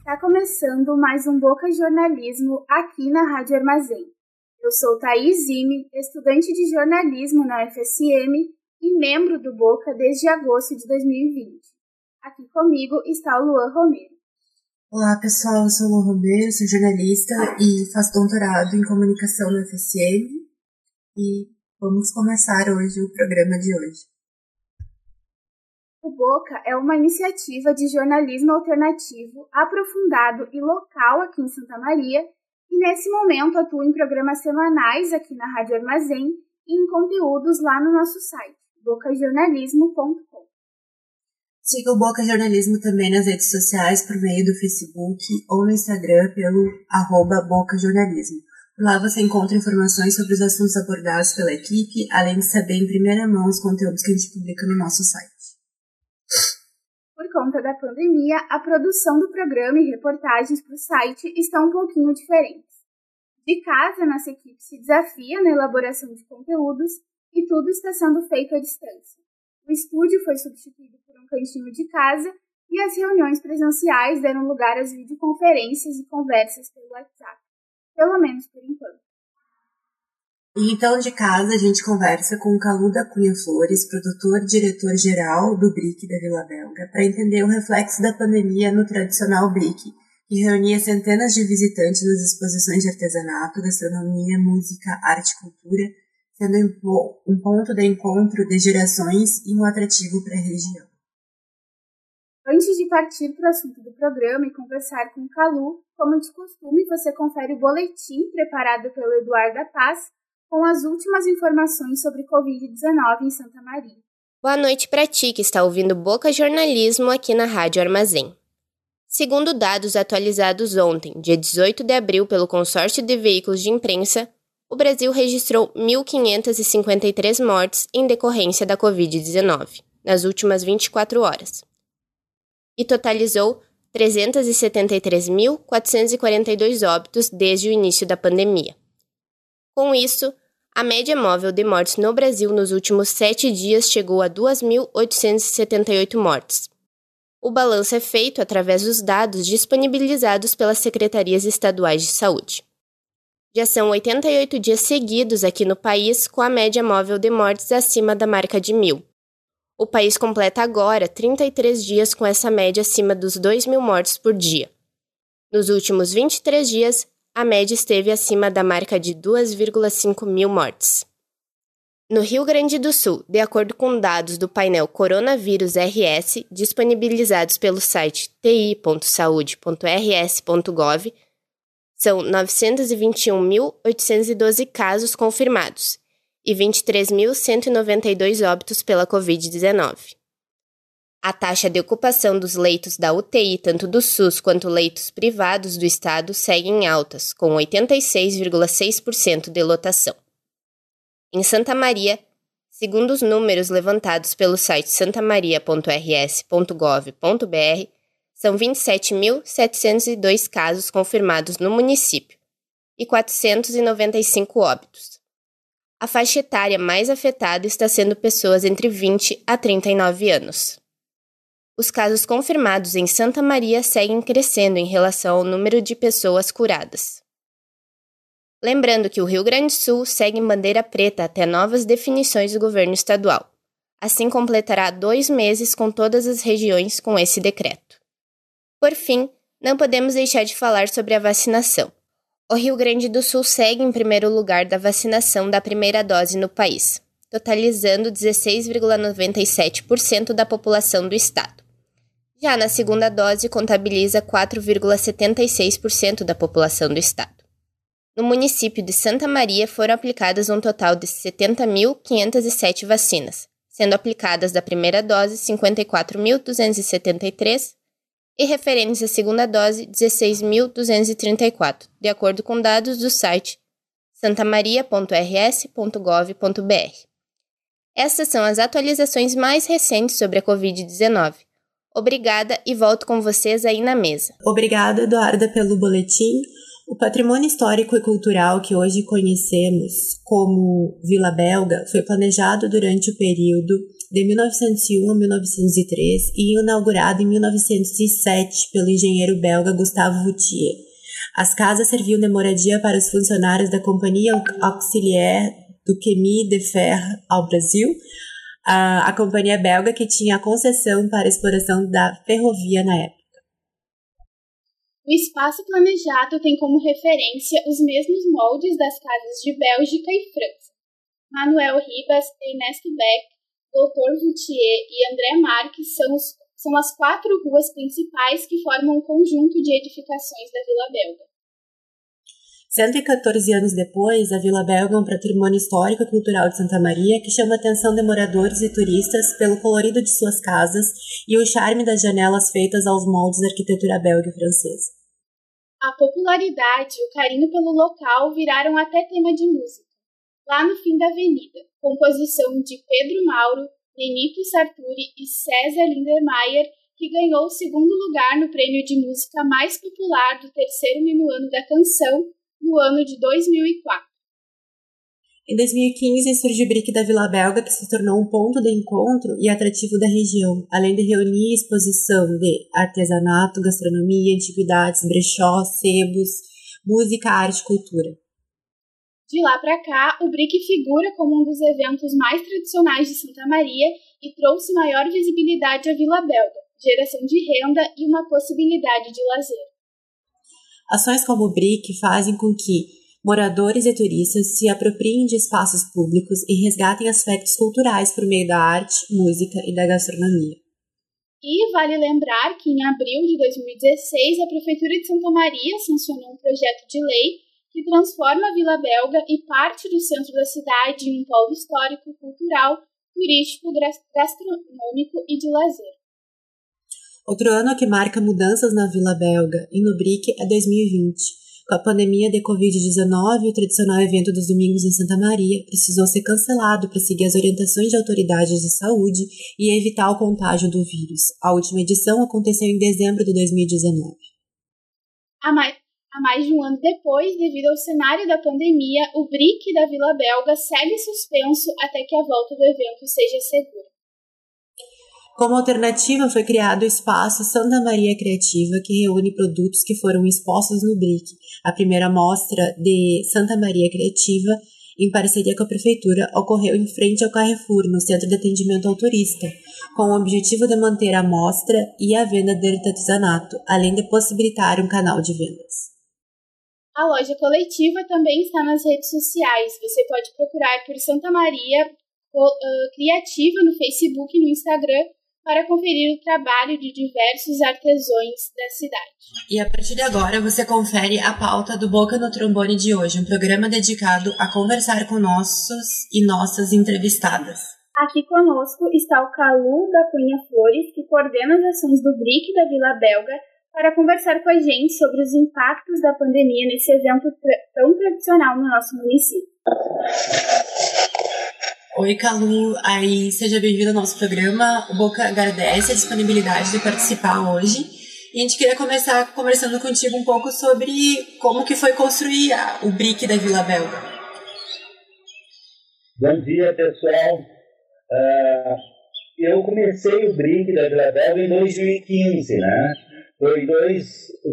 Está começando mais um Boca Jornalismo aqui na Rádio Armazém. Eu sou Thaís Zime, estudante de jornalismo na UFSM e membro do Boca desde agosto de 2020. Aqui comigo está o Luan Romero. Olá pessoal, eu sou o Luan Romero, sou jornalista e faço doutorado em comunicação na UFSM e vamos começar hoje o programa de hoje. O Boca é uma iniciativa de jornalismo alternativo, aprofundado e local aqui em Santa Maria, e nesse momento atua em programas semanais aqui na Rádio Armazém e em conteúdos lá no nosso site, bocajornalismo.com. Siga o Boca Jornalismo também nas redes sociais por meio do Facebook ou no Instagram pelo arroba Boca Jornalismo. Lá você encontra informações sobre os assuntos abordados pela equipe, além de saber em primeira mão os conteúdos que a gente publica no nosso site. Conta da pandemia, a produção do programa e reportagens para o site estão um pouquinho diferentes. De casa, nossa equipe se desafia na elaboração de conteúdos e tudo está sendo feito à distância. O estúdio foi substituído por um cantinho de casa e as reuniões presenciais deram lugar às videoconferências e conversas pelo WhatsApp pelo menos por enquanto. E então, de casa, a gente conversa com o Calu da Cunha Flores, produtor e diretor-geral do BRIC da Vila Belga, para entender o reflexo da pandemia no tradicional BRIC, que reunia centenas de visitantes nas exposições de artesanato, gastronomia, música, arte e cultura, sendo um ponto de encontro de gerações e um atrativo para a região. Antes de partir para o assunto do programa e conversar com o Calu, como de costume, você confere o boletim preparado pelo Eduardo da Paz com as últimas informações sobre Covid-19 em Santa Maria. Boa noite para ti que está ouvindo Boca Jornalismo aqui na Rádio Armazém. Segundo dados atualizados ontem, dia 18 de abril, pelo Consórcio de Veículos de Imprensa, o Brasil registrou 1.553 mortes em decorrência da Covid-19 nas últimas 24 horas e totalizou 373.442 óbitos desde o início da pandemia. Com isso, a média móvel de mortes no Brasil nos últimos sete dias chegou a 2.878 mortes. O balanço é feito através dos dados disponibilizados pelas secretarias estaduais de saúde. Já são 88 dias seguidos aqui no país com a média móvel de mortes acima da marca de mil, o país completa agora 33 dias com essa média acima dos 2 mil mortes por dia. Nos últimos 23 dias, a média esteve acima da marca de 2,5 mil mortes. No Rio Grande do Sul, de acordo com dados do painel Coronavírus RS disponibilizados pelo site ti.saude.rs.gov, são 921.812 casos confirmados e 23.192 óbitos pela Covid-19. A taxa de ocupação dos leitos da UTI, tanto do SUS quanto leitos privados do Estado, segue em altas, com 86,6% de lotação. Em Santa Maria, segundo os números levantados pelo site santamaria.rs.gov.br, são 27.702 casos confirmados no município e 495 óbitos. A faixa etária mais afetada está sendo pessoas entre 20 a 39 anos. Os casos confirmados em Santa Maria seguem crescendo em relação ao número de pessoas curadas. Lembrando que o Rio Grande do Sul segue em bandeira preta até novas definições do governo estadual. Assim completará dois meses com todas as regiões com esse decreto. Por fim, não podemos deixar de falar sobre a vacinação. O Rio Grande do Sul segue em primeiro lugar da vacinação da primeira dose no país, totalizando 16,97% da população do estado. Já na segunda dose, contabiliza 4,76% da população do estado. No município de Santa Maria foram aplicadas um total de 70.507 vacinas, sendo aplicadas da primeira dose 54.273 e referentes à segunda dose 16.234, de acordo com dados do site santamaria.rs.gov.br. Essas são as atualizações mais recentes sobre a Covid-19. Obrigada e volto com vocês aí na mesa. Obrigada, Eduarda, pelo boletim. O patrimônio histórico e cultural que hoje conhecemos como Vila Belga foi planejado durante o período de 1901 a 1903 e inaugurado em 1907 pelo engenheiro belga Gustave Voutier. As casas serviam de moradia para os funcionários da Companhia Auxiliaire do Chemin de Fer ao Brasil, a, a companhia belga que tinha a concessão para a exploração da ferrovia na época. O espaço planejado tem como referência os mesmos moldes das casas de Bélgica e França. Manuel Ribas, Ernesto Beck, Dr. Voutier e André Marques são, os, são as quatro ruas principais que formam um conjunto de edificações da Vila Belga. 114 anos depois, a Vila Belga é um patrimônio histórico e cultural de Santa Maria que chama a atenção de moradores e turistas pelo colorido de suas casas e o charme das janelas feitas aos moldes da arquitetura belga e francesa. A popularidade e o carinho pelo local viraram até tema de música. Lá no fim da avenida, composição de Pedro Mauro, Benito Sarturi e César Lindermayer, que ganhou o segundo lugar no prêmio de música mais popular do terceiro minuano da canção no ano de 2004. Em 2015 surge o BRIC da Vila Belga, que se tornou um ponto de encontro e atrativo da região, além de reunir exposição de artesanato, gastronomia, antiguidades, brechó, sebos, música, arte e cultura. De lá para cá, o BRIC figura como um dos eventos mais tradicionais de Santa Maria e trouxe maior visibilidade à Vila Belga, geração de renda e uma possibilidade de lazer. Ações como o BRIC fazem com que moradores e turistas se apropriem de espaços públicos e resgatem aspectos culturais por meio da arte, música e da gastronomia. E vale lembrar que em abril de 2016 a Prefeitura de Santa Maria sancionou um projeto de lei que transforma a Vila Belga e parte do centro da cidade em um polo histórico, cultural, turístico, gastronômico e de lazer. Outro ano que marca mudanças na Vila Belga e no BRIC é 2020, com a pandemia de Covid-19, o tradicional evento dos domingos em Santa Maria precisou ser cancelado para seguir as orientações de autoridades de saúde e evitar o contágio do vírus. A última edição aconteceu em dezembro de 2019. Há mais, há mais de um ano depois, devido ao cenário da pandemia, o BRIC da Vila Belga segue suspenso até que a volta do evento seja segura. Como alternativa, foi criado o espaço Santa Maria Criativa, que reúne produtos que foram expostos no BRIC, a primeira mostra de Santa Maria Criativa, em parceria com a Prefeitura, ocorreu em frente ao Carrefour, no Centro de Atendimento ao Turista, com o objetivo de manter a mostra e a venda de artesanato, além de possibilitar um canal de vendas. A loja coletiva também está nas redes sociais. Você pode procurar por Santa Maria Criativa no Facebook e no Instagram para conferir o trabalho de diversos artesãos da cidade. E a partir de agora você confere a pauta do Boca no Trombone de hoje, um programa dedicado a conversar com nossos e nossas entrevistadas. Aqui conosco está o Calu da Cunha Flores, que coordena as ações do BRIC da Vila Belga, para conversar com a gente sobre os impactos da pandemia nesse evento tão tradicional no nosso município. Oi, Calu, aí seja bem-vindo ao nosso programa. O Boca agradece a disponibilidade de participar hoje. E a gente queria começar conversando contigo um pouco sobre como que foi construir o BRIC da Vila Belga. Bom dia, pessoal. Uh, eu comecei o BRIC da Vila Belga em 2015, né? Foi dois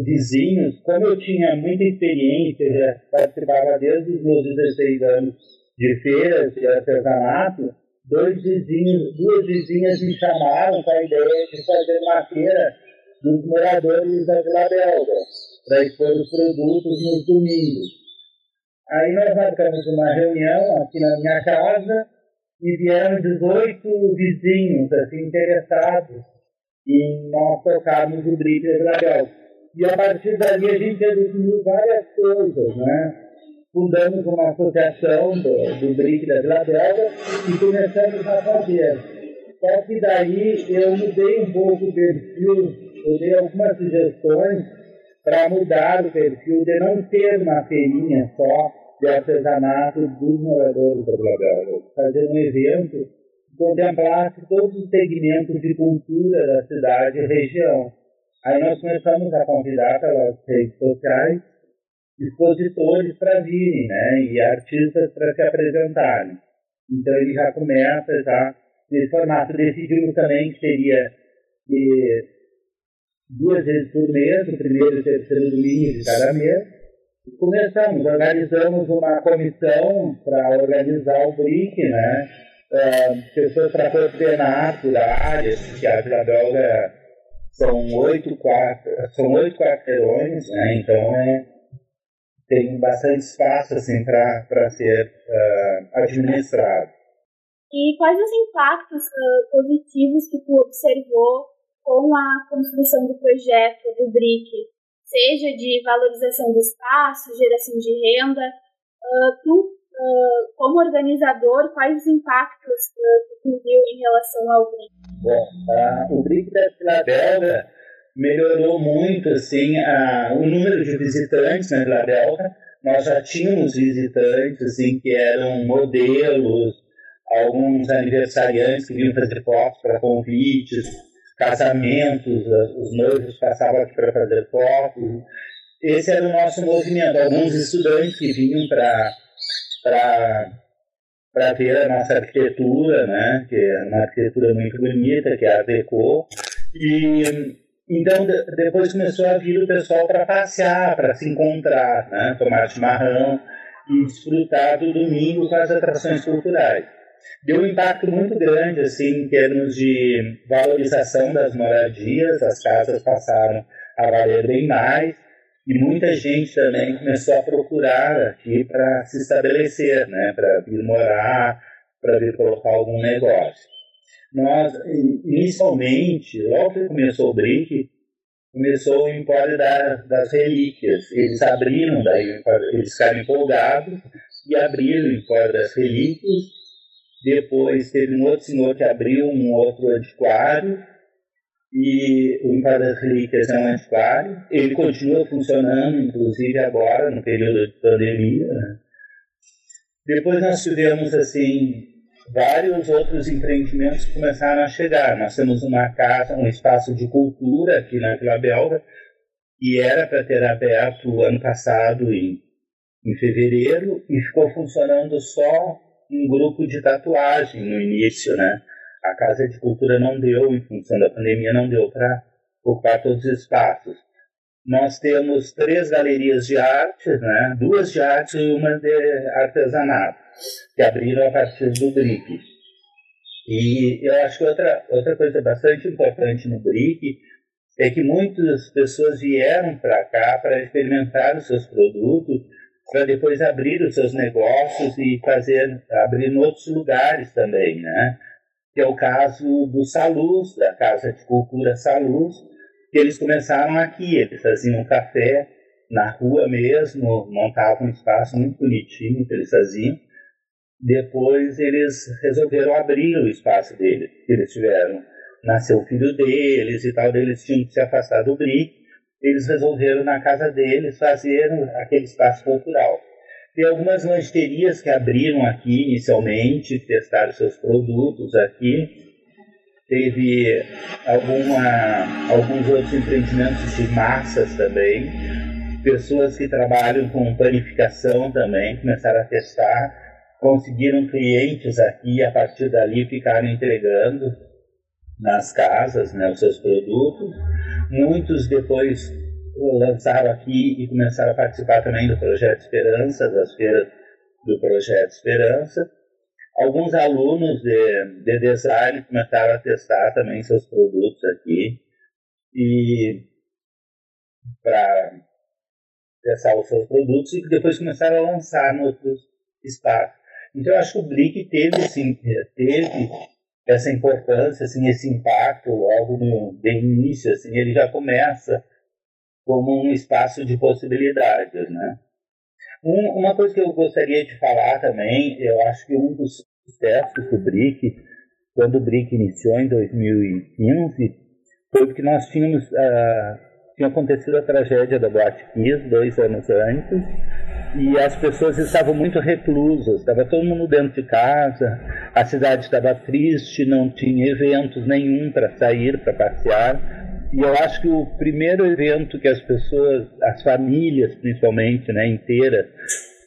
vizinhos, como eu tinha muita experiência, já participava desde os meus 16 anos de feiras de artesanato, dois vizinhos, duas vizinhas me chamaram com a ideia de fazer uma feira dos moradores da Vila Belga, para expor os produtos nos domingos. Aí nós marcamos uma reunião aqui na minha casa e vieram 18 vizinhos assim, interessados em nós tocarmos o brilho da Vila Belga. E a partir dali a gente decidiu várias coisas, né? Fundamos uma associação do, do BRIC da Vila Belga e começamos a fazer. Só que daí eu mudei um pouco o perfil, eu dei algumas sugestões para mudar o perfil, de não ter uma feirinha só, de artesanato dos moradores da Vila Belga. Fazer um evento que contemplasse todos os segmentos de cultura da cidade e região. Aí nós começamos a convidar pelas redes sociais expositores para virem, né, e artistas para se apresentarem. Então ele já começa já nesse formato. Decidimos também que seria e, duas vezes por mês, o primeiro e o terceiro domingo de cada mês, começamos, organizamos uma comissão para organizar o BRIC, né? Pessoas para coordenar por áreas, que a Vila Belga são oito, quatro, são oito quarteirões, né? Então é, tem bastante espaço assim, para ser uh, administrado. E quais os impactos uh, positivos que tu observou com a construção do projeto do BRIC? seja de valorização do espaço, geração de renda. Uh, tu, uh, como organizador, quais os impactos uh, que tu viu em relação ao BRIC? Bom, o BRIC da Vila Belga melhorou muito assim, a, o número de visitantes na Vila Belga. Nós já tínhamos visitantes assim, que eram modelos, alguns aniversariantes que vinham fazer fotos para convites, casamentos, os noivos passavam aqui para fazer fotos. Esse era o nosso movimento. Alguns estudantes que vinham para para ver a nossa arquitetura, né, que é uma arquitetura muito bonita, que é a Deco. E então depois começou a vir o pessoal para passear, para se encontrar, né, tomar chimarrão e desfrutar do domingo com as atrações culturais. Deu um impacto muito grande assim em termos de valorização das moradias, as casas passaram a valer bem mais e muita gente também começou a procurar aqui para se estabelecer, né, para vir morar, para vir colocar algum negócio. Nós, inicialmente, logo que começou o BRIC, começou o Empório da, das Relíquias. Eles abriram, daí eles ficaram empolgados e abriram o Empório das Relíquias depois teve um outro senhor que abriu um outro antiquário, e o Império das Relíquias é um antiquário. Ele continua funcionando, inclusive agora, no período de pandemia. Né? Depois nós tivemos, assim, vários outros empreendimentos começaram a chegar. Nós temos uma casa, um espaço de cultura aqui na Vila Belga, e era para ter aberto ano passado, em, em fevereiro, e ficou funcionando só um grupo de tatuagem no início, né? A Casa de Cultura não deu, em função da pandemia, não deu para ocupar todos os espaços. Nós temos três galerias de arte, né? duas de arte e uma de artesanato, que abriram a partir do BRIC. E eu acho que outra, outra coisa bastante importante no BRIC é que muitas pessoas vieram para cá para experimentar os seus produtos para depois abrir os seus negócios e fazer abrir em outros lugares também, né? Que é o caso do Salus, da Casa de Cultura Salus, que eles começaram aqui, eles faziam café na rua mesmo, montavam um espaço muito bonitinho que eles faziam. Depois eles resolveram abrir o espaço deles, que eles tiveram. Nasceu o filho deles e tal, eles tinham que se afastar do BRIC eles resolveram na casa deles fazer aquele espaço cultural. Tem algumas lancherias que abriram aqui inicialmente, testaram seus produtos aqui. Teve alguma, alguns outros empreendimentos de massas também. Pessoas que trabalham com panificação também começaram a testar. Conseguiram clientes aqui a partir dali ficaram entregando nas casas né, os seus produtos. Muitos depois lançaram aqui e começaram a participar também do Projeto Esperança, das feiras do Projeto Esperança. Alguns alunos de, de design começaram a testar também seus produtos aqui e para testar os seus produtos e depois começaram a lançar em outros espaços. Então eu acho que o Blick teve, sim, teve essa importância, assim, esse impacto logo no de início, assim, ele já começa como um espaço de possibilidades, né? Um, uma coisa que eu gostaria de falar também, eu acho que um dos sucessos do BRIC, quando o BRIC iniciou em 2015, foi porque nós tínhamos uh, tinha acontecido a tragédia da Boate Kiss dois anos antes e as pessoas estavam muito reclusas, estava todo mundo dentro de casa, a cidade estava triste, não tinha eventos nenhum para sair, para passear. E eu acho que o primeiro evento que as pessoas, as famílias principalmente, né, inteiras,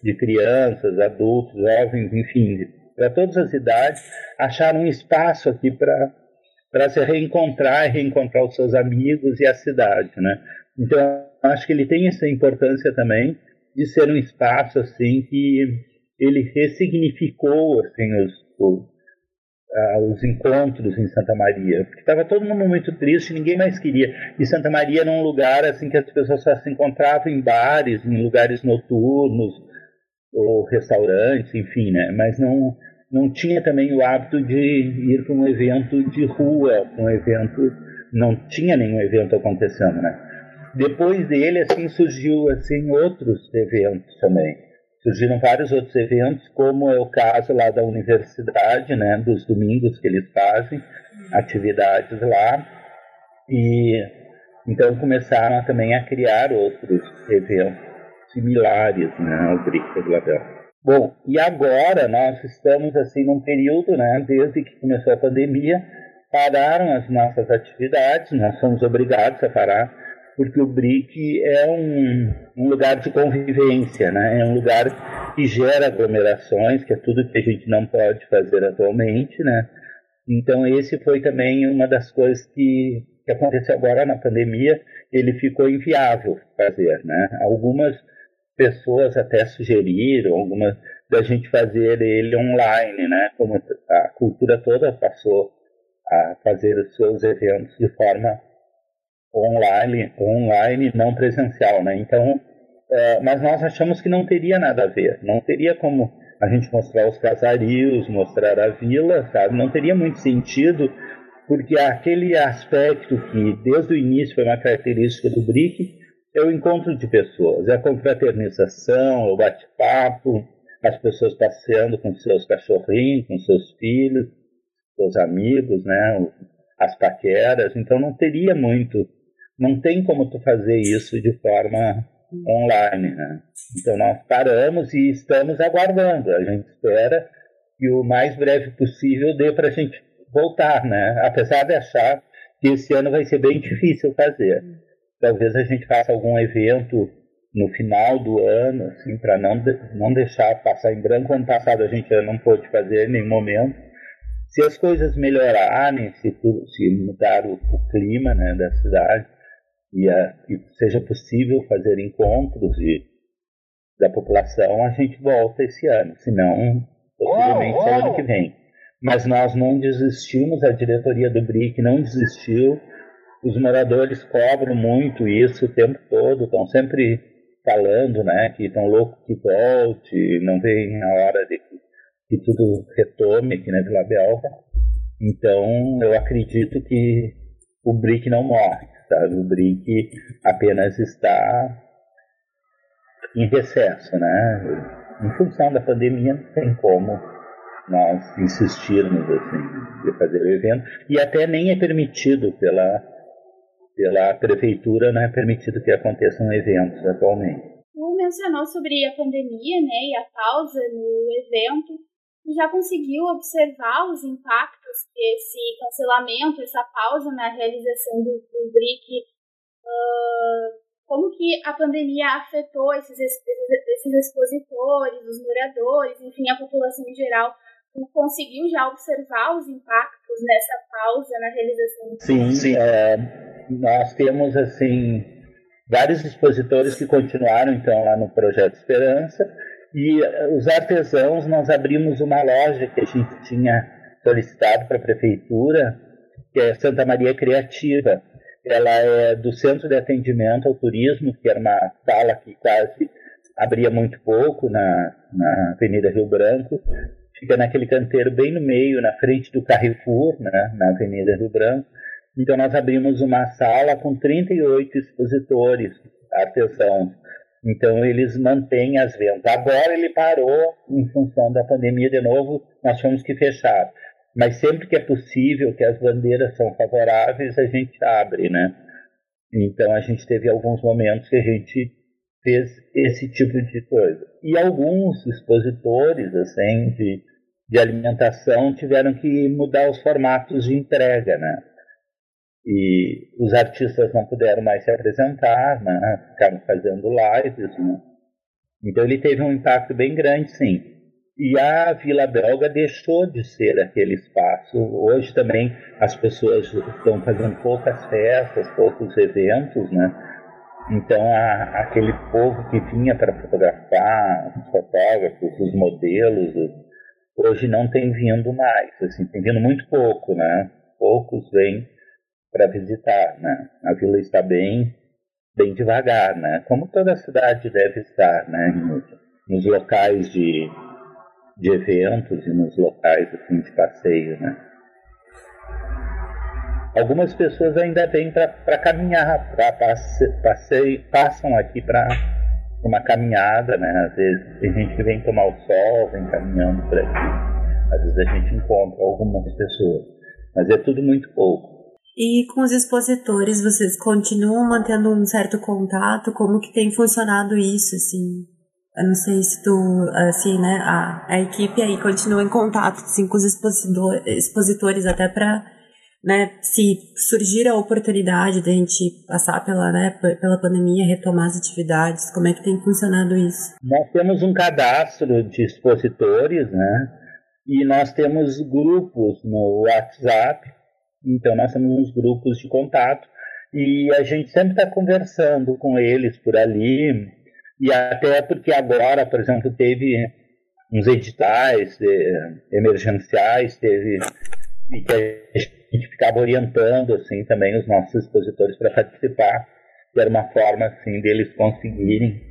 de crianças, adultos, jovens, enfim, para todas as idades, acharam um espaço aqui para se reencontrar, reencontrar os seus amigos e a cidade, né? Então, acho que ele tem essa importância também de ser um espaço assim que ele ressignificou assim os, os encontros em Santa Maria, porque estava todo mundo muito triste, ninguém mais queria. E Santa Maria era um lugar assim que as pessoas só se encontravam em bares, em lugares noturnos ou restaurantes, enfim, né? Mas não não tinha também o hábito de ir para um evento de rua, um evento não tinha nenhum evento acontecendo, né? Depois dele, assim, surgiu assim outros eventos também. Surgiram vários outros eventos, como é o caso lá da universidade, né, dos domingos que eles fazem, atividades lá. E então começaram também a criar outros eventos similares né, ao Brick de Label. Bom, e agora nós estamos assim num período, né, desde que começou a pandemia, pararam as nossas atividades, nós somos obrigados a parar porque o BRIC é um, um, lugar de convivência, né? é um lugar que gera aglomerações, que é tudo que a gente não pode fazer atualmente. Né? Então, esse foi também uma das coisas que, que aconteceu agora na pandemia, ele ficou inviável fazer. Né? Algumas pessoas até sugeriram, algumas da gente fazer ele online, né? como a cultura toda passou a fazer os seus eventos de forma online, online não presencial, né? Então, é, mas nós achamos que não teria nada a ver, não teria como a gente mostrar os casarios, mostrar a vila, sabe? Não teria muito sentido, porque aquele aspecto que desde o início foi uma característica do BRIC é o encontro de pessoas, é a confraternização, é o bate-papo, as pessoas passeando com seus cachorrinhos, com seus filhos, seus amigos, né? As paqueras, então não teria muito não tem como tu fazer isso de forma online. Né? Então nós paramos e estamos aguardando. A gente espera que o mais breve possível dê para a gente voltar, né? Apesar de achar que esse ano vai ser bem difícil fazer. Talvez a gente faça algum evento no final do ano, assim, para não, não deixar passar em branco. Ano passado a gente não pôde fazer em nenhum momento. Se as coisas melhorarem, se, se mudar o, o clima né, da cidade, e, a, e seja possível fazer encontros de, da população, a gente volta esse ano, senão possivelmente oh, oh. ano que vem. Mas nós não desistimos, a diretoria do BRIC não desistiu, os moradores cobram muito isso o tempo todo, estão sempre falando né, que estão loucos que volte, não vem a hora de que, que tudo retome aqui na Vila Belga. Então, eu acredito que o BRIC não morre sabe? O BRIC apenas está em recesso, né? Em função da pandemia, não tem como nós insistirmos assim, de fazer o evento, e até nem é permitido pela, pela prefeitura, não é permitido que aconteçam eventos atualmente. Tu mencionou sobre a pandemia né, e a pausa no evento, já conseguiu observar os impactos que esse cancelamento, essa pausa na realização do, do BRIC, uh, como que a pandemia afetou esses, esses expositores, os moradores, enfim, a população em geral? Conseguiu já observar os impactos nessa pausa na realização do Sim, sim. É, nós temos, assim, vários expositores que continuaram, então, lá no Projeto Esperança, e eh, os artesãos, nós abrimos uma loja que a gente tinha solicitado para a prefeitura, que é Santa Maria Criativa. Ela é do Centro de Atendimento ao Turismo, que era uma sala que quase abria muito pouco na, na Avenida Rio Branco. Fica naquele canteiro bem no meio, na frente do Carrefour, né, na Avenida Rio Branco. Então nós abrimos uma sala com 38 expositores artesãos então eles mantêm as vendas. Agora ele parou em função da pandemia de novo, nós tivemos que fechar. Mas sempre que é possível, que as bandeiras são favoráveis, a gente abre, né? Então a gente teve alguns momentos que a gente fez esse tipo de coisa. E alguns expositores assim de, de alimentação tiveram que mudar os formatos de entrega, né? E os artistas não puderam mais se apresentar, né? Ficaram fazendo lives, né? Então ele teve um impacto bem grande, sim. E a Vila Belga deixou de ser aquele espaço. Hoje também as pessoas estão fazendo poucas festas, poucos eventos, né? Então a, aquele povo que vinha para fotografar, os fotógrafos, os modelos, hoje não tem vindo mais, assim, tem vindo muito pouco, né? Poucos vêm para visitar, né? A vila está bem bem devagar, né? Como toda cidade deve estar, né? Nos, nos locais de, de eventos e nos locais assim de passeio, né? Algumas pessoas ainda vêm para caminhar, para passeio, passam aqui para uma caminhada, né? Às vezes tem gente que vem tomar o sol, vem caminhando por aqui. Às vezes a gente encontra algumas pessoas, mas é tudo muito pouco. E com os expositores, vocês continuam mantendo um certo contato? Como que tem funcionado isso, assim? Eu não sei se tu, assim, né, a, a equipe aí continua em contato, assim, com os expositor, expositores até para, né, se surgir a oportunidade de a gente passar pela, né, pela pandemia, retomar as atividades, como é que tem funcionado isso? Nós temos um cadastro de expositores, né, e nós temos grupos no WhatsApp então, nós temos uns grupos de contato e a gente sempre está conversando com eles por ali. E até porque agora, por exemplo, teve uns editais de, emergenciais, teve e que a gente ficava orientando assim também os nossos expositores para participar, que era uma forma assim deles conseguirem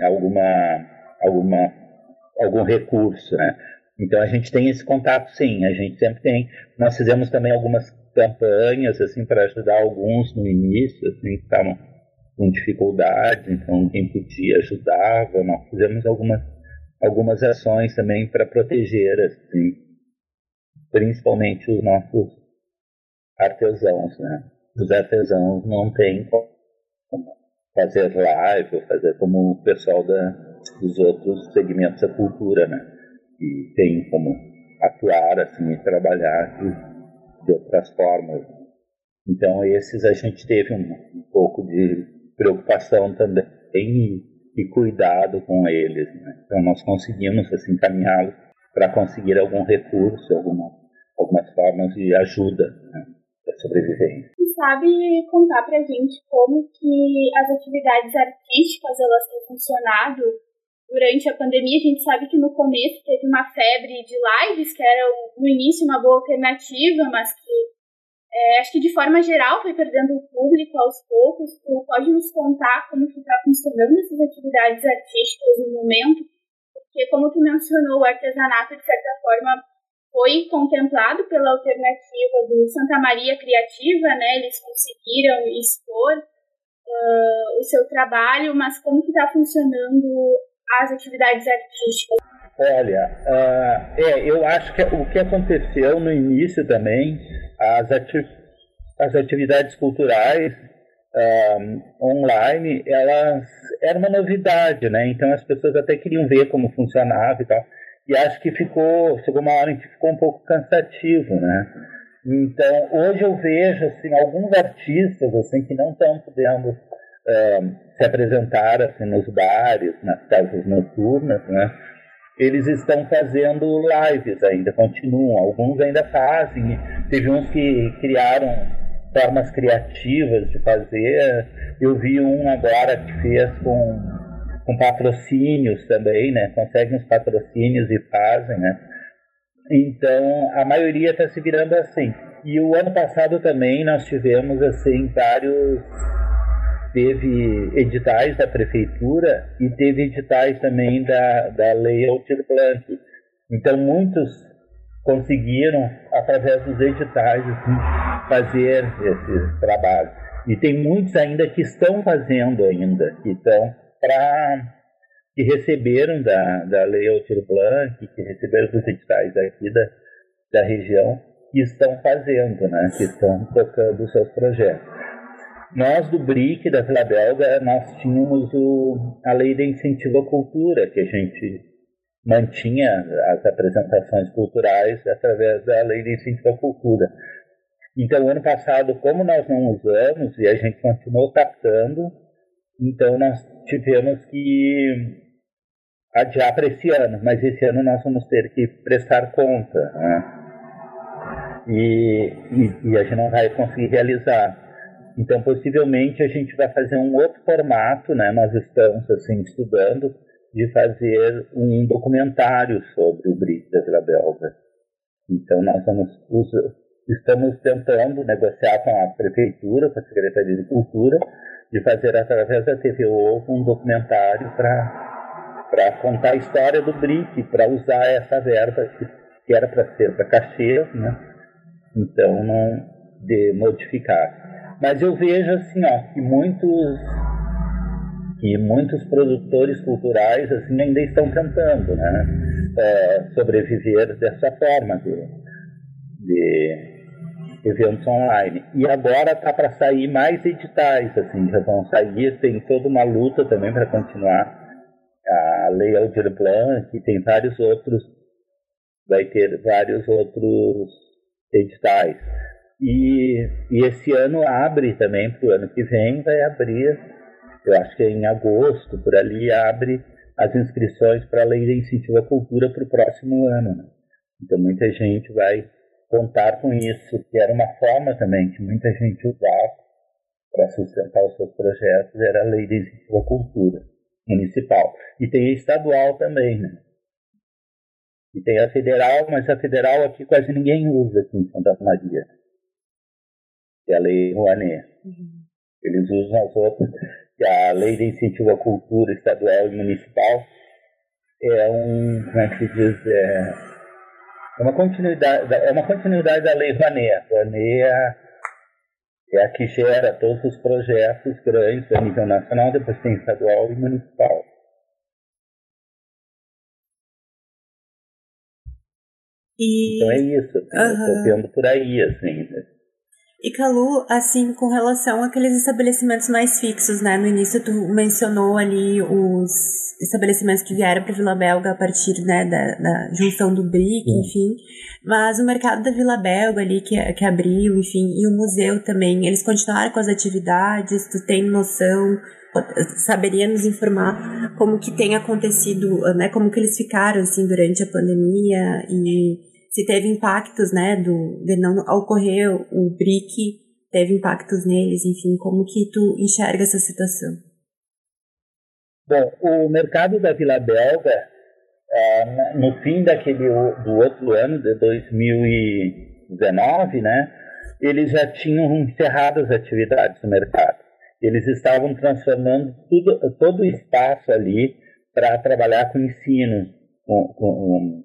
alguma alguma algum recurso, né? Então a gente tem esse contato sim, a gente sempre tem. Nós fizemos também algumas campanhas assim para ajudar alguns no início, assim, que estavam com dificuldades, então quem podia ajudava. Nós fizemos algumas algumas ações também para proteger assim, principalmente os nossos artesãos, né? Os artesãos não têm como fazer live ou fazer como o pessoal da, dos outros segmentos da cultura, né? E tem como atuar assim e trabalhar de outras formas. Então, esses a gente teve um, um pouco de preocupação também e, e cuidado com eles. Né? Então, nós conseguimos assim caminhá-los para conseguir algum recurso, alguma, algumas formas de ajuda né, para sobrevivência. E sabe contar para a gente como que as atividades artísticas elas têm funcionado durante a pandemia, a gente sabe que no começo teve uma febre de lives, que era no início uma boa alternativa, mas que é, acho que de forma geral foi perdendo o público aos poucos. Tu pode nos contar como que está funcionando essas atividades artísticas no momento? Porque, como tu mencionou, o artesanato, de certa forma, foi contemplado pela alternativa do Santa Maria Criativa, né? Eles conseguiram expor uh, o seu trabalho, mas como que está funcionando as atividades artísticas? Olha, uh, é, eu acho que o que aconteceu no início também, as, ati as atividades culturais uh, online, elas eram uma novidade, né? Então as pessoas até queriam ver como funcionava e tal. E acho que ficou, chegou uma hora em que ficou um pouco cansativo, né? Então, hoje eu vejo assim, alguns artistas assim, que não estão podendo se apresentar assim, nos bares, nas casas noturnas, né? Eles estão fazendo lives ainda, continuam. Alguns ainda fazem. Teve uns que criaram formas criativas de fazer. Eu vi um agora que fez com, com patrocínios também, né? Conseguem os patrocínios e fazem, né? Então, a maioria está se virando assim. E o ano passado também nós tivemos assim vários teve editais da prefeitura e teve editais também da, da Lei Altir. Então, muitos conseguiram, através dos editais, assim, fazer esse trabalho. E tem muitos ainda que estão fazendo ainda, que estão para que receberam da, da Lei Altir que receberam dos editais aqui da, da região, que estão fazendo, né, que estão tocando os seus projetos. Nós do BRIC, da Vila Belga, nós tínhamos o, a lei de incentivo à cultura, que a gente mantinha as apresentações culturais através da lei de incentivo à cultura. Então, ano passado, como nós não usamos e a gente continuou captando, então nós tivemos que adiar para esse ano, mas esse ano nós vamos ter que prestar conta. Né? E, e, e a gente não vai conseguir realizar. Então, possivelmente, a gente vai fazer um outro formato, né? Nós estamos, assim, estudando de fazer um documentário sobre o BRIC da Vila Belga. Então, nós vamos, estamos tentando negociar com a Prefeitura, com a Secretaria de Cultura, de fazer, através da TV Ovo, um documentário para contar a história do BRIC, para usar essa verba que, que era para ser para Caxias, né? Então, não de modificar. Mas eu vejo assim, ó, que muitos que muitos produtores culturais assim ainda estão tentando, né, é, sobreviver dessa forma de, de eventos online. E agora tá para sair mais editais, assim, já vão sair, tem toda uma luta também para continuar a Lei Aldir Blanc, tem vários outros, vai ter vários outros editais. E, e esse ano abre também, para o ano que vem, vai abrir, eu acho que é em agosto, por ali, abre as inscrições para a Lei de Incentivo à Cultura para o próximo ano. Né? Então muita gente vai contar com isso, que era uma forma também que muita gente usava para sustentar os seus projetos, era a Lei de Incentivo à Cultura municipal. E tem a estadual também, né? E tem a federal, mas a federal aqui quase ninguém usa aqui em Santa Maria. Que é a Lei Rouanet. Uhum. Eles usam as outras, que a Lei de Incentivo à Cultura Estadual e Municipal. É um, como é que se diz, é, é uma continuidade, é uma continuidade da Lei Rouanet. Rouanet é, é a que gera todos os projetos grandes a nível nacional, depois tem estadual e municipal. E... Então é isso, assim, uhum. eu tô vendo por aí, assim. Né? E Calu, assim, com relação àqueles estabelecimentos mais fixos, né? No início tu mencionou ali os estabelecimentos que vieram para Vila Belga a partir, né, da, da junção do BRIC, Sim. enfim. Mas o mercado da Vila Belga ali que, que abriu, enfim, e o museu também, eles continuaram com as atividades, tu tem noção, saberia nos informar como que tem acontecido, né, como que eles ficaram, assim, durante a pandemia e se teve impactos, né, do, de não ocorrer o BRIC, teve impactos neles, enfim, como que tu enxerga essa situação? Bom, o mercado da Vila Belga, é, no fim daquele do outro ano, de 2019, né, eles já tinham encerrado as atividades no mercado. Eles estavam transformando tudo, todo o espaço ali para trabalhar com ensino, com, com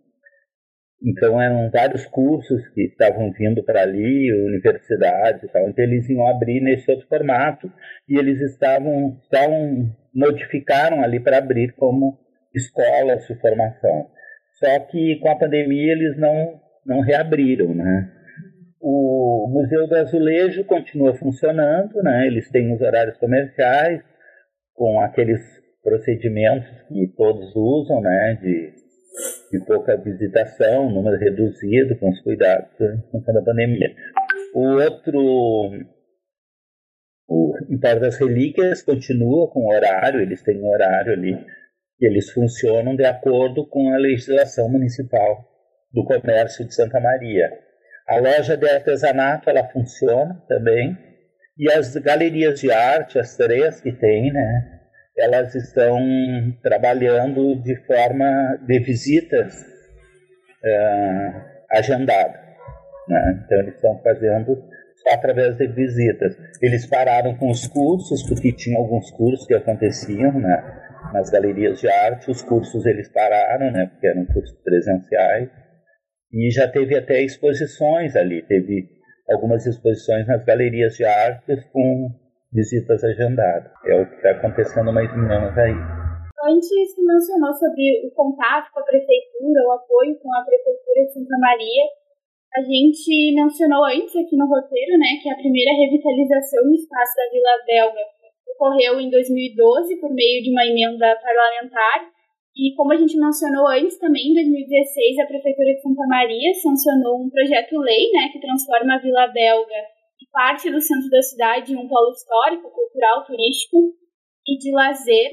então eram vários cursos que estavam vindo para ali, universidades e tal. Então eles iam abrir nesse outro formato e eles estavam, estavam modificaram ali para abrir como escolas de formação. Só que com a pandemia eles não, não reabriram, né? O Museu do Azulejo continua funcionando, né? Eles têm os horários comerciais com aqueles procedimentos que todos usam, né? De de pouca visitação, número reduzido, com os cuidados em função da pandemia. O outro, o Império das Relíquias continua com horário, eles têm horário ali, e eles funcionam de acordo com a legislação municipal do comércio de Santa Maria. A loja de artesanato, ela funciona também, e as galerias de arte, as três que tem, né, elas estão trabalhando de forma de visitas uh, agendadas. Né? Então, eles estão fazendo através de visitas. Eles pararam com os cursos, porque tinha alguns cursos que aconteciam né, nas galerias de arte. Os cursos eles pararam, né, porque eram cursos presenciais. E já teve até exposições ali. Teve algumas exposições nas galerias de arte com visitas agendadas. É o que está acontecendo mais ou menos aí. Antes tu mencionou sobre o contato com a prefeitura, o apoio com a prefeitura de Santa Maria. A gente mencionou antes aqui no roteiro, né, que a primeira revitalização no espaço da Vila Belga ocorreu em 2012 por meio de uma emenda parlamentar. E como a gente mencionou antes também, em 2016 a Prefeitura de Santa Maria sancionou um projeto-lei né, que transforma a Vila Belga e parte do centro da cidade um polo histórico, cultural, turístico e de lazer.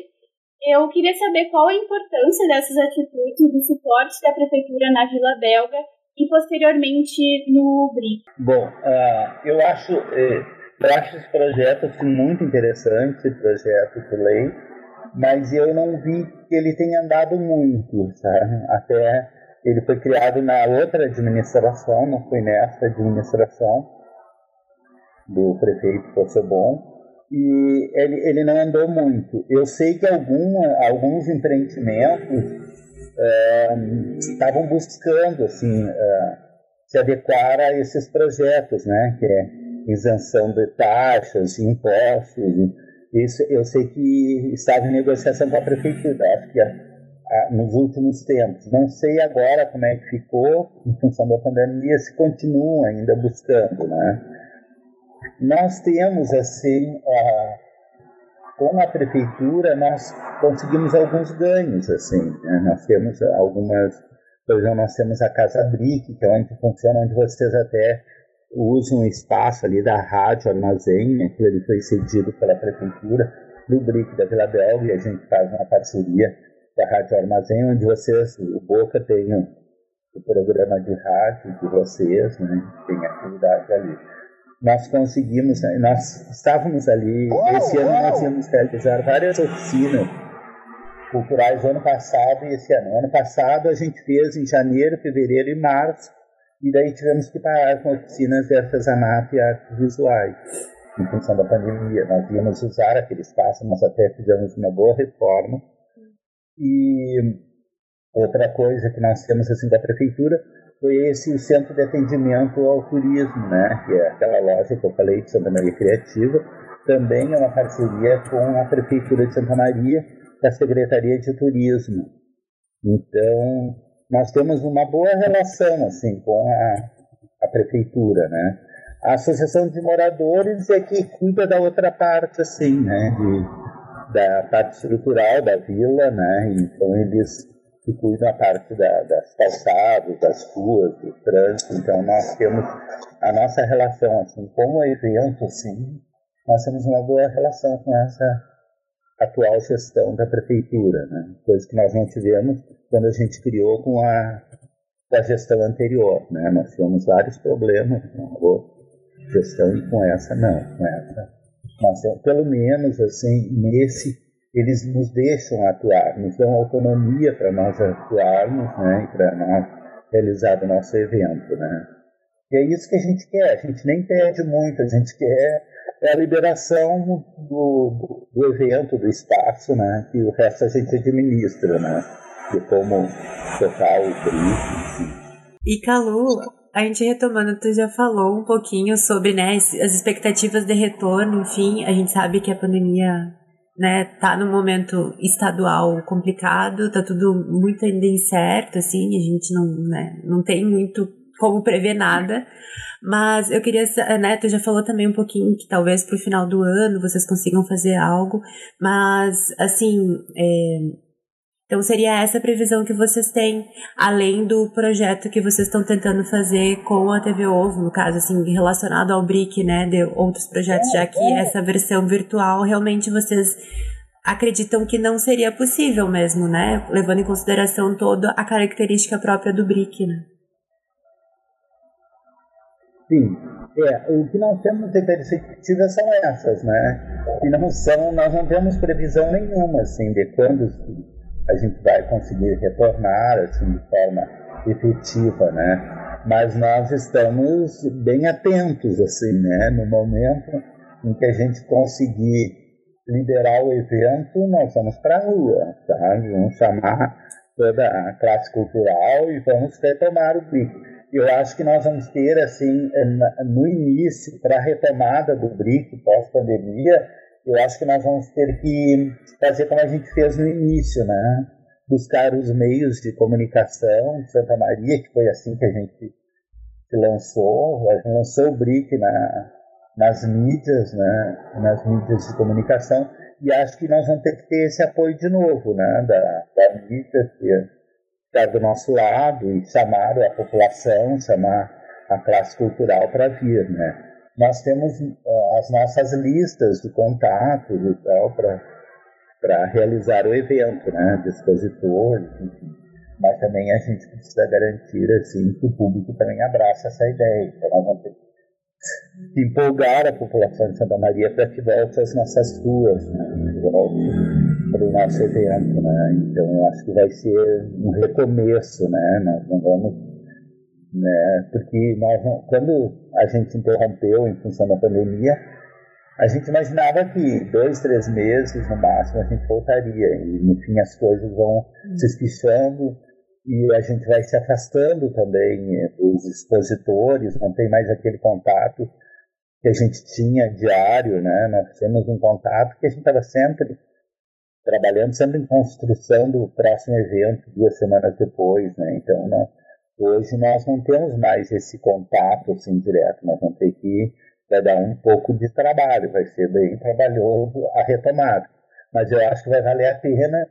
Eu queria saber qual a importância dessas atitudes do suporte da Prefeitura na Vila Belga e posteriormente no BRIC. Bom, uh, eu acho... Eh eu acho esse projeto assim, muito interessante, esse projeto de lei, mas eu não vi que ele tenha andado muito, sabe? Até ele foi criado na outra administração, não foi nessa administração do prefeito Possebon, e ele, ele não andou muito. Eu sei que alguma, alguns empreendimentos é, estavam buscando assim, é, se adequar a esses projetos, né? Que é isenção de taxas, de impostos. Isso eu sei que estava em negociação com a prefeitura, acho que a, a, nos últimos tempos. Não sei agora como é que ficou, em função da pandemia, se continua ainda buscando. Né? Nós temos, assim, com a prefeitura, nós conseguimos alguns ganhos. assim né? Nós temos algumas. Por exemplo, nós temos a Casa Brick, que é onde funciona, onde vocês até usa um espaço ali da rádio armazém, né, que ele foi cedido pela prefeitura no BRIC da Vila Belga e a gente faz uma parceria da Rádio Armazém, onde vocês, o Boca tem o, o programa de rádio de vocês, né, tem atividade ali. Nós conseguimos, né, nós estávamos ali, esse ano nós íamos realizar várias oficinas culturais ano passado e esse ano. Ano passado a gente fez em janeiro, fevereiro e março e daí tivemos que parar com oficinas de artesanato e artes visuais. Em função da pandemia, nós íamos usar aquele espaço, nós até fizemos uma boa reforma. E outra coisa que nós temos assim da prefeitura foi esse centro de atendimento ao turismo, né? Que é aquela loja que eu falei de Santa Maria Criativa, também é uma parceria com a prefeitura de Santa Maria, da Secretaria de Turismo. Então, nós temos uma boa relação assim com a, a prefeitura, né? A associação de moradores é que cuida da outra parte, assim, né? De, da parte estrutural da vila, né? Então eles que cuidam a parte da, das calçadas, das ruas, do trânsito. Então nós temos a nossa relação, assim, como evento, assim, nós temos uma boa relação com essa atual gestão da prefeitura, né? Coisa que nós não tivemos quando a gente criou com a, com a gestão anterior. Né? Nós tivemos vários problemas com a gestão e com essa não. Com essa, nós, pelo menos assim, nesse eles nos deixam atuar, nos dão autonomia para nós atuarmos né, e para nós realizar o nosso evento. Né? E é isso que a gente quer, a gente nem pede muito, a gente quer a liberação do, do evento, do espaço, né, que o resto a gente administra. Né? de como o briefing. E Calu, a gente retomando, tu já falou um pouquinho sobre né, as expectativas de retorno, enfim, a gente sabe que a pandemia né, tá num momento estadual complicado, tá tudo muito ainda incerto, assim, a gente não, né, não tem muito como prever nada, mas eu queria, né, tu já falou também um pouquinho que talvez pro final do ano vocês consigam fazer algo, mas, assim, é, então seria essa a previsão que vocês têm, além do projeto que vocês estão tentando fazer com a TV Ovo, no caso assim, relacionado ao BRIC, né, de outros projetos, já que essa versão virtual realmente vocês acreditam que não seria possível mesmo, né, levando em consideração toda a característica própria do BRIC, né? Sim, é, o que nós temos de perspectivas são essas, né? E não são, nós não temos previsão nenhuma, assim, de quando a gente vai conseguir retornar assim de forma efetiva, né? Mas nós estamos bem atentos assim, né? No momento em que a gente conseguir liberar o evento, nós vamos para a rua, tá? Vamos chamar toda a classe cultural e vamos retomar o BRIC. Eu acho que nós vamos ter, assim, no início, para a retomada do BRIC pós-pandemia, eu acho que nós vamos ter que fazer como a gente fez no início, né? Buscar os meios de comunicação de Santa Maria, que foi assim que a gente lançou, a gente lançou o BRIC na, nas mídias, né, nas mídias de comunicação, e acho que nós vamos ter que ter esse apoio de novo, né, da, da mídia que está do nosso lado e chamar a população, chamar a classe cultural para vir, né. Nós temos uh, as nossas listas de contatos e tal para realizar o evento, né, de expositores, enfim mas também a gente precisa garantir assim que o público também abraça essa ideia. Então nós vamos ter que empolgar a população de Santa Maria para que volte às nossas ruas, né? para o nosso evento. Né? Então eu acho que vai ser um recomeço, né? Nós não vamos, né? Porque nós quando a gente interrompeu em função da pandemia, a gente imaginava que dois, três meses no máximo a gente voltaria e no fim as coisas vão se espichando e a gente vai se afastando também eh, dos expositores, não tem mais aquele contato que a gente tinha diário, né? Nós temos um contato que a gente estava sempre trabalhando, sempre em construção do próximo evento, duas semanas depois, né? Então, né, hoje nós não temos mais esse contato assim direto, nós vamos ter que vai dar um pouco de trabalho, vai ser bem trabalhoso a retomada. Mas eu acho que vai valer a pena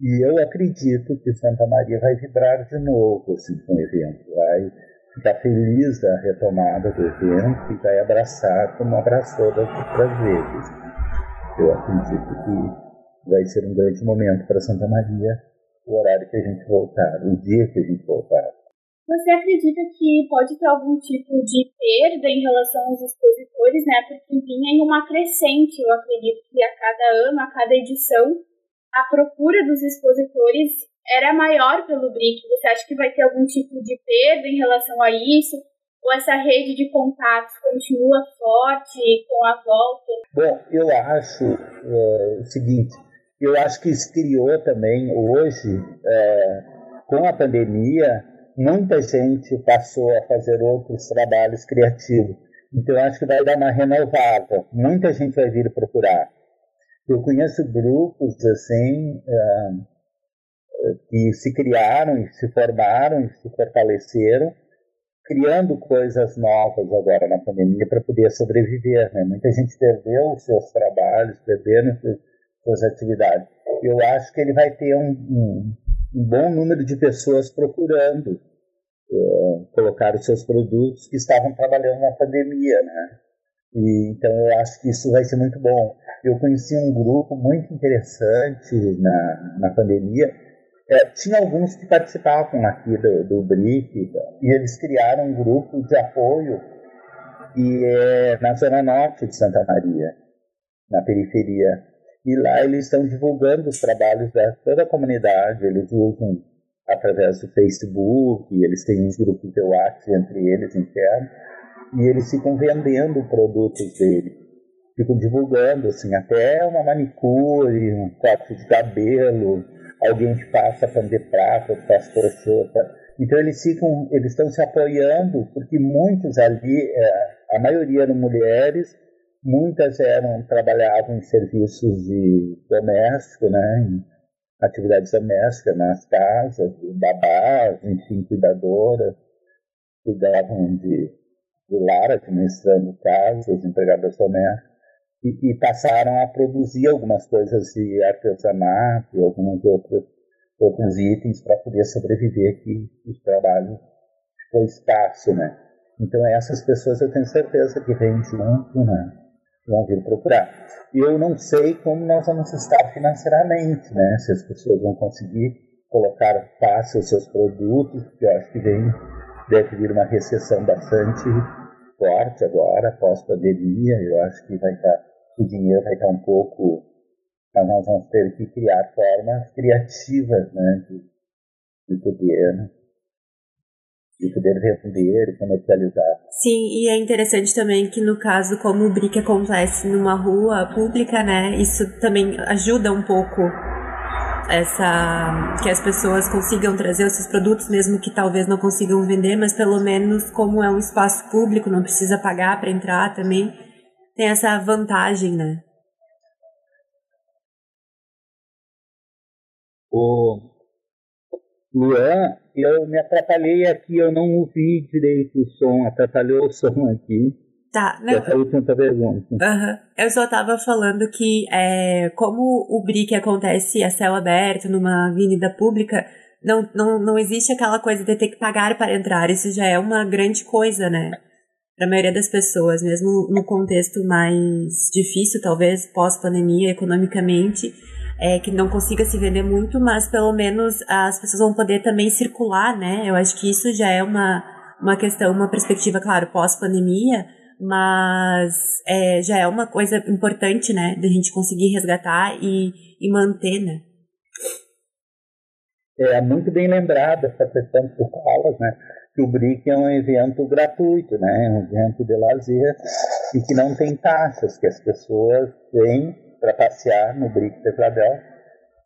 e eu acredito que Santa Maria vai vibrar de novo assim, com o evento, vai ficar feliz da retomada do evento e vai abraçar como abraçou das outras vezes. Eu acredito que vai ser um grande momento para Santa Maria o horário que a gente voltar, o dia que a gente voltar. Você acredita que pode ter algum tipo de perda em relação aos expositores, né? Porque vinha em uma crescente, eu acredito que a cada ano, a cada edição, a procura dos expositores era maior pelo BRIC. Você acha que vai ter algum tipo de perda em relação a isso? Ou essa rede de contatos continua forte com a volta? Bom, eu acho é, o seguinte: eu acho que isso criou também hoje, é, com a pandemia, muita gente passou a fazer outros trabalhos criativos. Então, acho que vai dar uma renovada. Muita gente vai vir procurar. Eu conheço grupos assim que se criaram se formaram se fortaleceram, criando coisas novas agora na pandemia para poder sobreviver. Né? Muita gente perdeu os seus trabalhos, perderam suas atividades. Eu acho que ele vai ter um, um, um bom número de pessoas procurando uh, colocar os seus produtos que estavam trabalhando na pandemia, né? E, então eu acho que isso vai ser muito bom. Eu conheci um grupo muito interessante na, na pandemia. É, tinha alguns que participavam aqui do, do BRIC e eles criaram um grupo de apoio que é na zona norte de Santa Maria, na periferia. E lá eles estão divulgando os trabalhos de toda a comunidade. Eles usam através do Facebook, eles têm uns grupos de WhatsApp entre eles internos e eles ficam vendendo produtos dele. Ficam divulgando, assim, até uma manicure, um corte de cabelo, alguém que passa pano de prata, faz crocheta. Então eles ficam, eles estão se apoiando, porque muitos ali, é, a maioria eram mulheres, muitas eram, trabalhavam em serviços de doméstico, né, atividades domésticas nas casas, babás, enfim, cuidadoras, cuidavam de do lar, administrando casas, empregadas domésticas, e, e, passaram a produzir algumas coisas de artesanato e alguns outros, itens para poder sobreviver aqui. O trabalho ficou escasso, né? Então essas pessoas eu tenho certeza que vêm junto, né? Vão vir procurar. E eu não sei como nós vamos estar financeiramente, né? Se as pessoas vão conseguir colocar fácil os seus produtos, porque eu acho que vem, deve vir uma recessão bastante forte agora, pós-pandemia, eu acho que vai estar, o dinheiro vai estar um pouco, mas nós vamos ter que criar formas criativas, né, de, de poder de poder revender e comercializar. Sim, e é interessante também que no caso, como o BRIC acontece numa rua pública, né, isso também ajuda um pouco essa que as pessoas consigam trazer os seus produtos, mesmo que talvez não consigam vender, mas pelo menos como é um espaço público, não precisa pagar para entrar também, tem essa vantagem, né? O, Luan, eu me atrapalhei aqui, eu não ouvi direito o som, atrapalhou o som aqui. Tá, não. Essa última pergunta. Uhum. Eu só estava falando que, é, como o BRIC acontece a céu aberto, numa avenida pública, não, não, não existe aquela coisa de ter que pagar para entrar. Isso já é uma grande coisa, né? Para a maioria das pessoas, mesmo no contexto mais difícil, talvez pós-pandemia, economicamente, é, que não consiga se vender muito, mas pelo menos as pessoas vão poder também circular, né? Eu acho que isso já é uma, uma questão, uma perspectiva, claro, pós-pandemia mas é, já é uma coisa importante, né, da gente conseguir resgatar e, e manter, né. É muito bem lembrada essa questão que tu falas, né, que o BRIC é um evento gratuito, né, é um evento de lazer e que não tem taxas, que as pessoas vêm para passear no BRIC de Filadélfia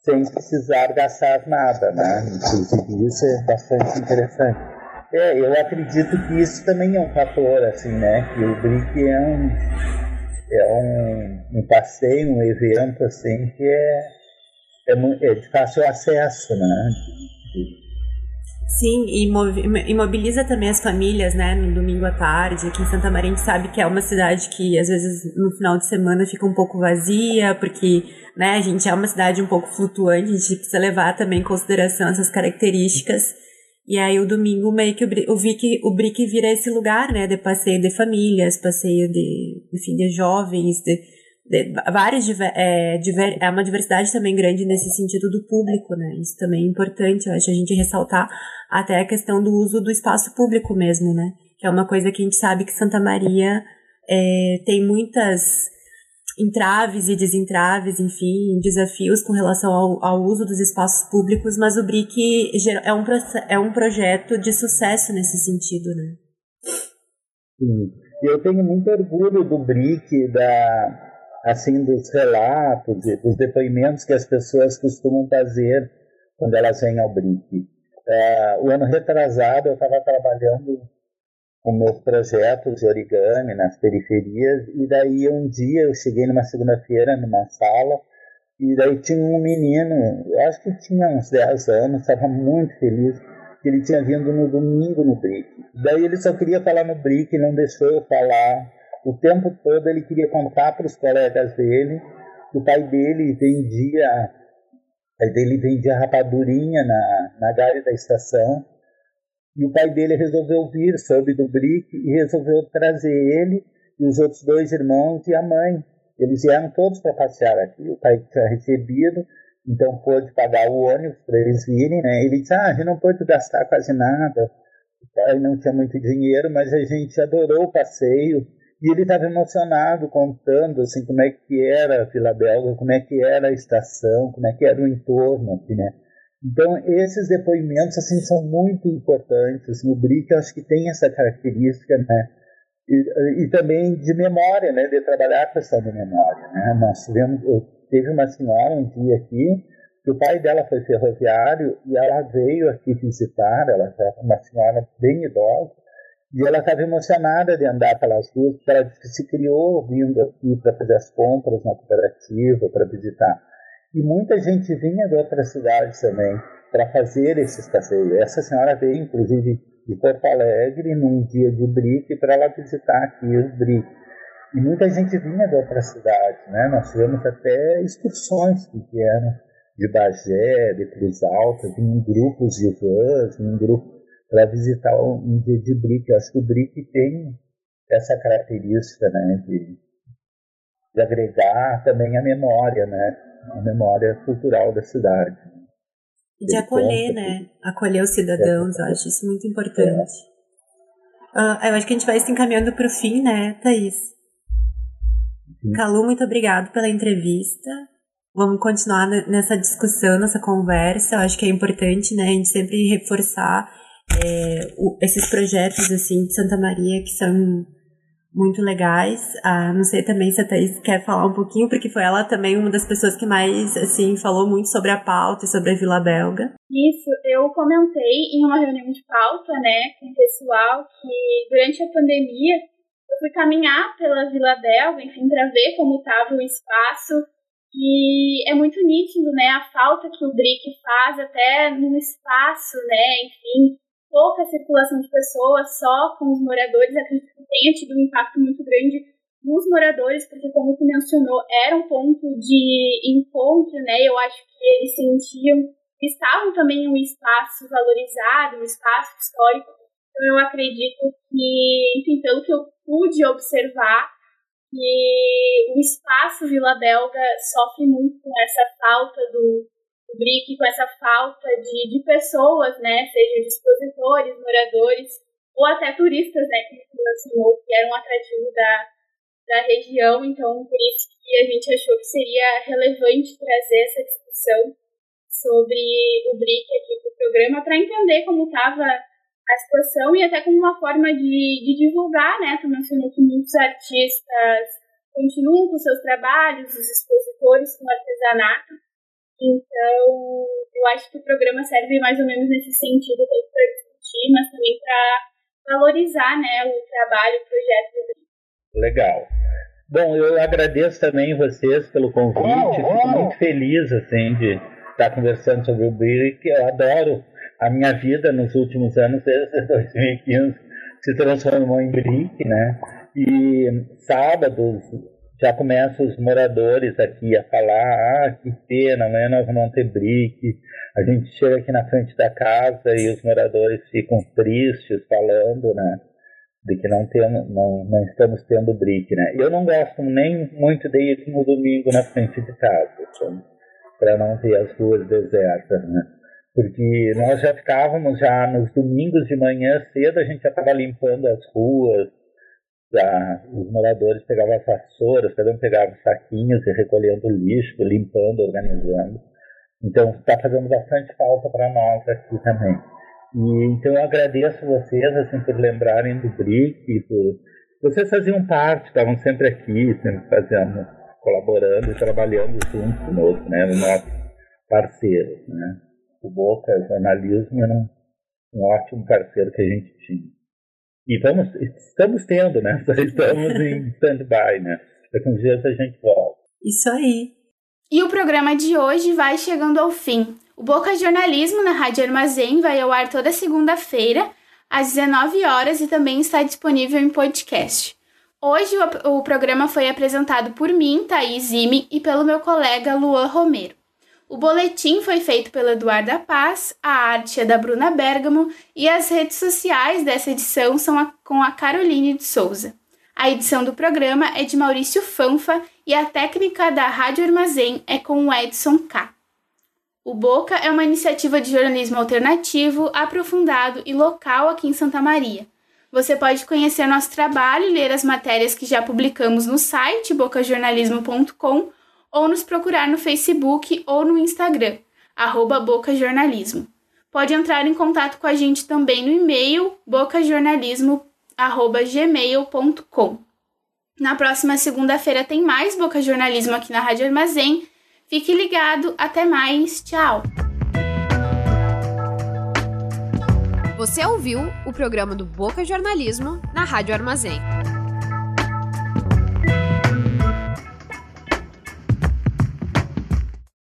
sem precisar gastar nada, né, inclusive isso é bastante interessante. É, eu acredito que isso também é um fator, assim, né? Que o BRIC é um, é um, um passeio, um evento, assim, que é, é, é de fácil acesso, né? Sim, e mobiliza também as famílias, né, no domingo à tarde. Aqui em Santa Maria a gente sabe que é uma cidade que às vezes no final de semana fica um pouco vazia, porque, né, a gente é uma cidade um pouco flutuante, a gente precisa levar também em consideração essas características. E aí o domingo meio que eu vi que o BRIC vira esse lugar, né, de passeio de famílias, passeio de, enfim, de jovens, de, de vários, é, diver, é uma diversidade também grande nesse sentido do público, né, isso também é importante, eu acho, a gente ressaltar até a questão do uso do espaço público mesmo, né, que é uma coisa que a gente sabe que Santa Maria é, tem muitas entraves e desentraves, enfim, desafios com relação ao, ao, uso dos espaços públicos, mas o BRIC é um, é um projeto de sucesso nesse sentido, né? Sim. Eu tenho muito orgulho do BRIC, da, assim, dos relatos, dos depoimentos que as pessoas costumam fazer quando elas vêm ao BRIC. É, o ano retrasado eu estava trabalhando com meus projetos de origami nas periferias. E daí um dia eu cheguei numa segunda-feira numa sala e daí tinha um menino, eu acho que tinha uns 10 anos, estava muito feliz que ele tinha vindo no domingo no BRIC. Daí ele só queria falar no BRIC, não deixou eu falar. O tempo todo ele queria contar para os colegas dele que o pai dele vendia, o pai dele vendia rapadurinha na, na galha da estação e o pai dele resolveu vir, soube do BRIC e resolveu trazer ele e os outros dois irmãos e a mãe. Eles vieram todos para passear aqui. O pai tinha recebido, então pôde pagar o ônibus para eles virem. Né? Ele disse: Ah, a gente não pôde gastar quase nada. O pai não tinha muito dinheiro, mas a gente adorou o passeio. E ele estava emocionado, contando assim como é que era a Vila Belga, como é que era a estação, como é que era o entorno. Né? Então, esses depoimentos assim, são muito importantes. Assim, o BRIC, eu acho que tem essa característica, né? E, e, também de memória, né? De trabalhar a questão da memória, né? Nós tivemos, teve uma senhora um dia aqui, que o pai dela foi ferroviário e ela veio aqui visitar, ela é uma senhora bem idosa, e ela estava emocionada de andar pelas ruas, porque ela disse que se criou vindo aqui para fazer as compras na cooperativa, para visitar. E muita gente vinha de outras cidades também para fazer esses passeios. Essa senhora veio, inclusive, de Porto Alegre num dia de BRIC para ela visitar aqui os BRIC. E muita gente vinha de outras cidades, né? Nós tivemos até excursões que vieram de Bagé, de Cruz Alta, em grupos de vans, em grupo para visitar um dia de BRIC. Eu acho que o BRIC tem essa característica, né? De, de agregar também a memória, né? a memória cultural da cidade. De acolher, né? Acolher os cidadãos, eu acho isso muito importante. É. Uh, eu acho que a gente vai se encaminhando para o fim, né, Thaís? Sim. Calu, muito obrigado pela entrevista. Vamos continuar nessa discussão, nessa conversa. Eu acho que é importante, né, a gente sempre reforçar é, o, esses projetos, assim, de Santa Maria que são muito legais. Ah, não sei também se a Thaís quer falar um pouquinho, porque foi ela também uma das pessoas que mais, assim, falou muito sobre a pauta e sobre a Vila Belga. Isso, eu comentei em uma reunião de pauta, né, com o pessoal, que durante a pandemia eu fui caminhar pela Vila Belga, enfim, para ver como estava o espaço E é muito nítido, né, a falta que o BRIC faz até no espaço, né, enfim, pouca circulação de pessoas só com os moradores, acredito que tenha tido um impacto muito grande nos moradores, porque como tu mencionou, era um ponto de encontro, né, eu acho que eles sentiam, estavam também em um espaço valorizado, um espaço histórico, então eu acredito que, enfim, pelo que eu pude observar, que o espaço Vila Belga sofre muito com essa falta do, do BRIC, com essa falta de, de pessoas, né, sejam expositores, moradores, ou até turistas, né, que mencionou, que era um atrativo da, da região, então por isso que a gente achou que seria relevante trazer essa discussão sobre o BRIC aqui para o programa, para entender como estava a situação e até como uma forma de, de divulgar, né? Tu mencionou que muitos artistas continuam com seus trabalhos, os expositores com artesanato. Então, eu acho que o programa serve mais ou menos nesse sentido, tanto para discutir, mas também para valorizar né, o trabalho, o projeto do Legal. Bom, eu agradeço também vocês pelo convite, fico muito feliz assim, de estar conversando sobre o BRIC, eu adoro a minha vida nos últimos anos, desde 2015, se transformou em BRIC, né? E sábados já começam os moradores aqui a falar, ah, que pena, amanhã nós vamos ter BRIC. A gente chega aqui na frente da casa e os moradores ficam tristes falando, né? De que não, temos, não, não estamos tendo BRIC, né? Eu não gosto nem muito de ir no domingo na frente de casa, para não ter as ruas desertas, né? porque nós já ficávamos já nos domingos de manhã cedo, a gente já estava limpando as ruas, os moradores pegavam as vassouras, cada um pegava saquinhos e recolhendo lixo, limpando, organizando. Então está fazendo bastante falta para nós aqui também. E, então eu agradeço vocês assim, por lembrarem do BRIC, por... vocês faziam parte, estavam sempre aqui, sempre fazendo, colaborando e trabalhando junto conosco, né, no nosso parceiro, né o Boca Jornalismo era um, um ótimo parceiro que a gente tinha. E vamos, estamos tendo, né? Estamos em stand-by, né? Daqui uns dias a gente volta. Isso aí. E o programa de hoje vai chegando ao fim. O Boca Jornalismo na Rádio Armazém vai ao ar toda segunda-feira, às 19 horas e também está disponível em podcast. Hoje o, o programa foi apresentado por mim, Thaís Ime, e pelo meu colega Luan Romero. O boletim foi feito pela Eduarda Paz, a arte é da Bruna Bergamo e as redes sociais dessa edição são a, com a Caroline de Souza. A edição do programa é de Maurício Fanfa e a técnica da Rádio Armazém é com o Edson K. O Boca é uma iniciativa de jornalismo alternativo, aprofundado e local aqui em Santa Maria. Você pode conhecer nosso trabalho e ler as matérias que já publicamos no site bocajornalismo.com ou nos procurar no Facebook ou no Instagram, arroba Boca Jornalismo. Pode entrar em contato com a gente também no e-mail bocajornalismo.gmail.com. Na próxima segunda-feira tem mais Boca Jornalismo aqui na Rádio Armazém. Fique ligado, até mais, tchau! Você ouviu o programa do Boca Jornalismo na Rádio Armazém.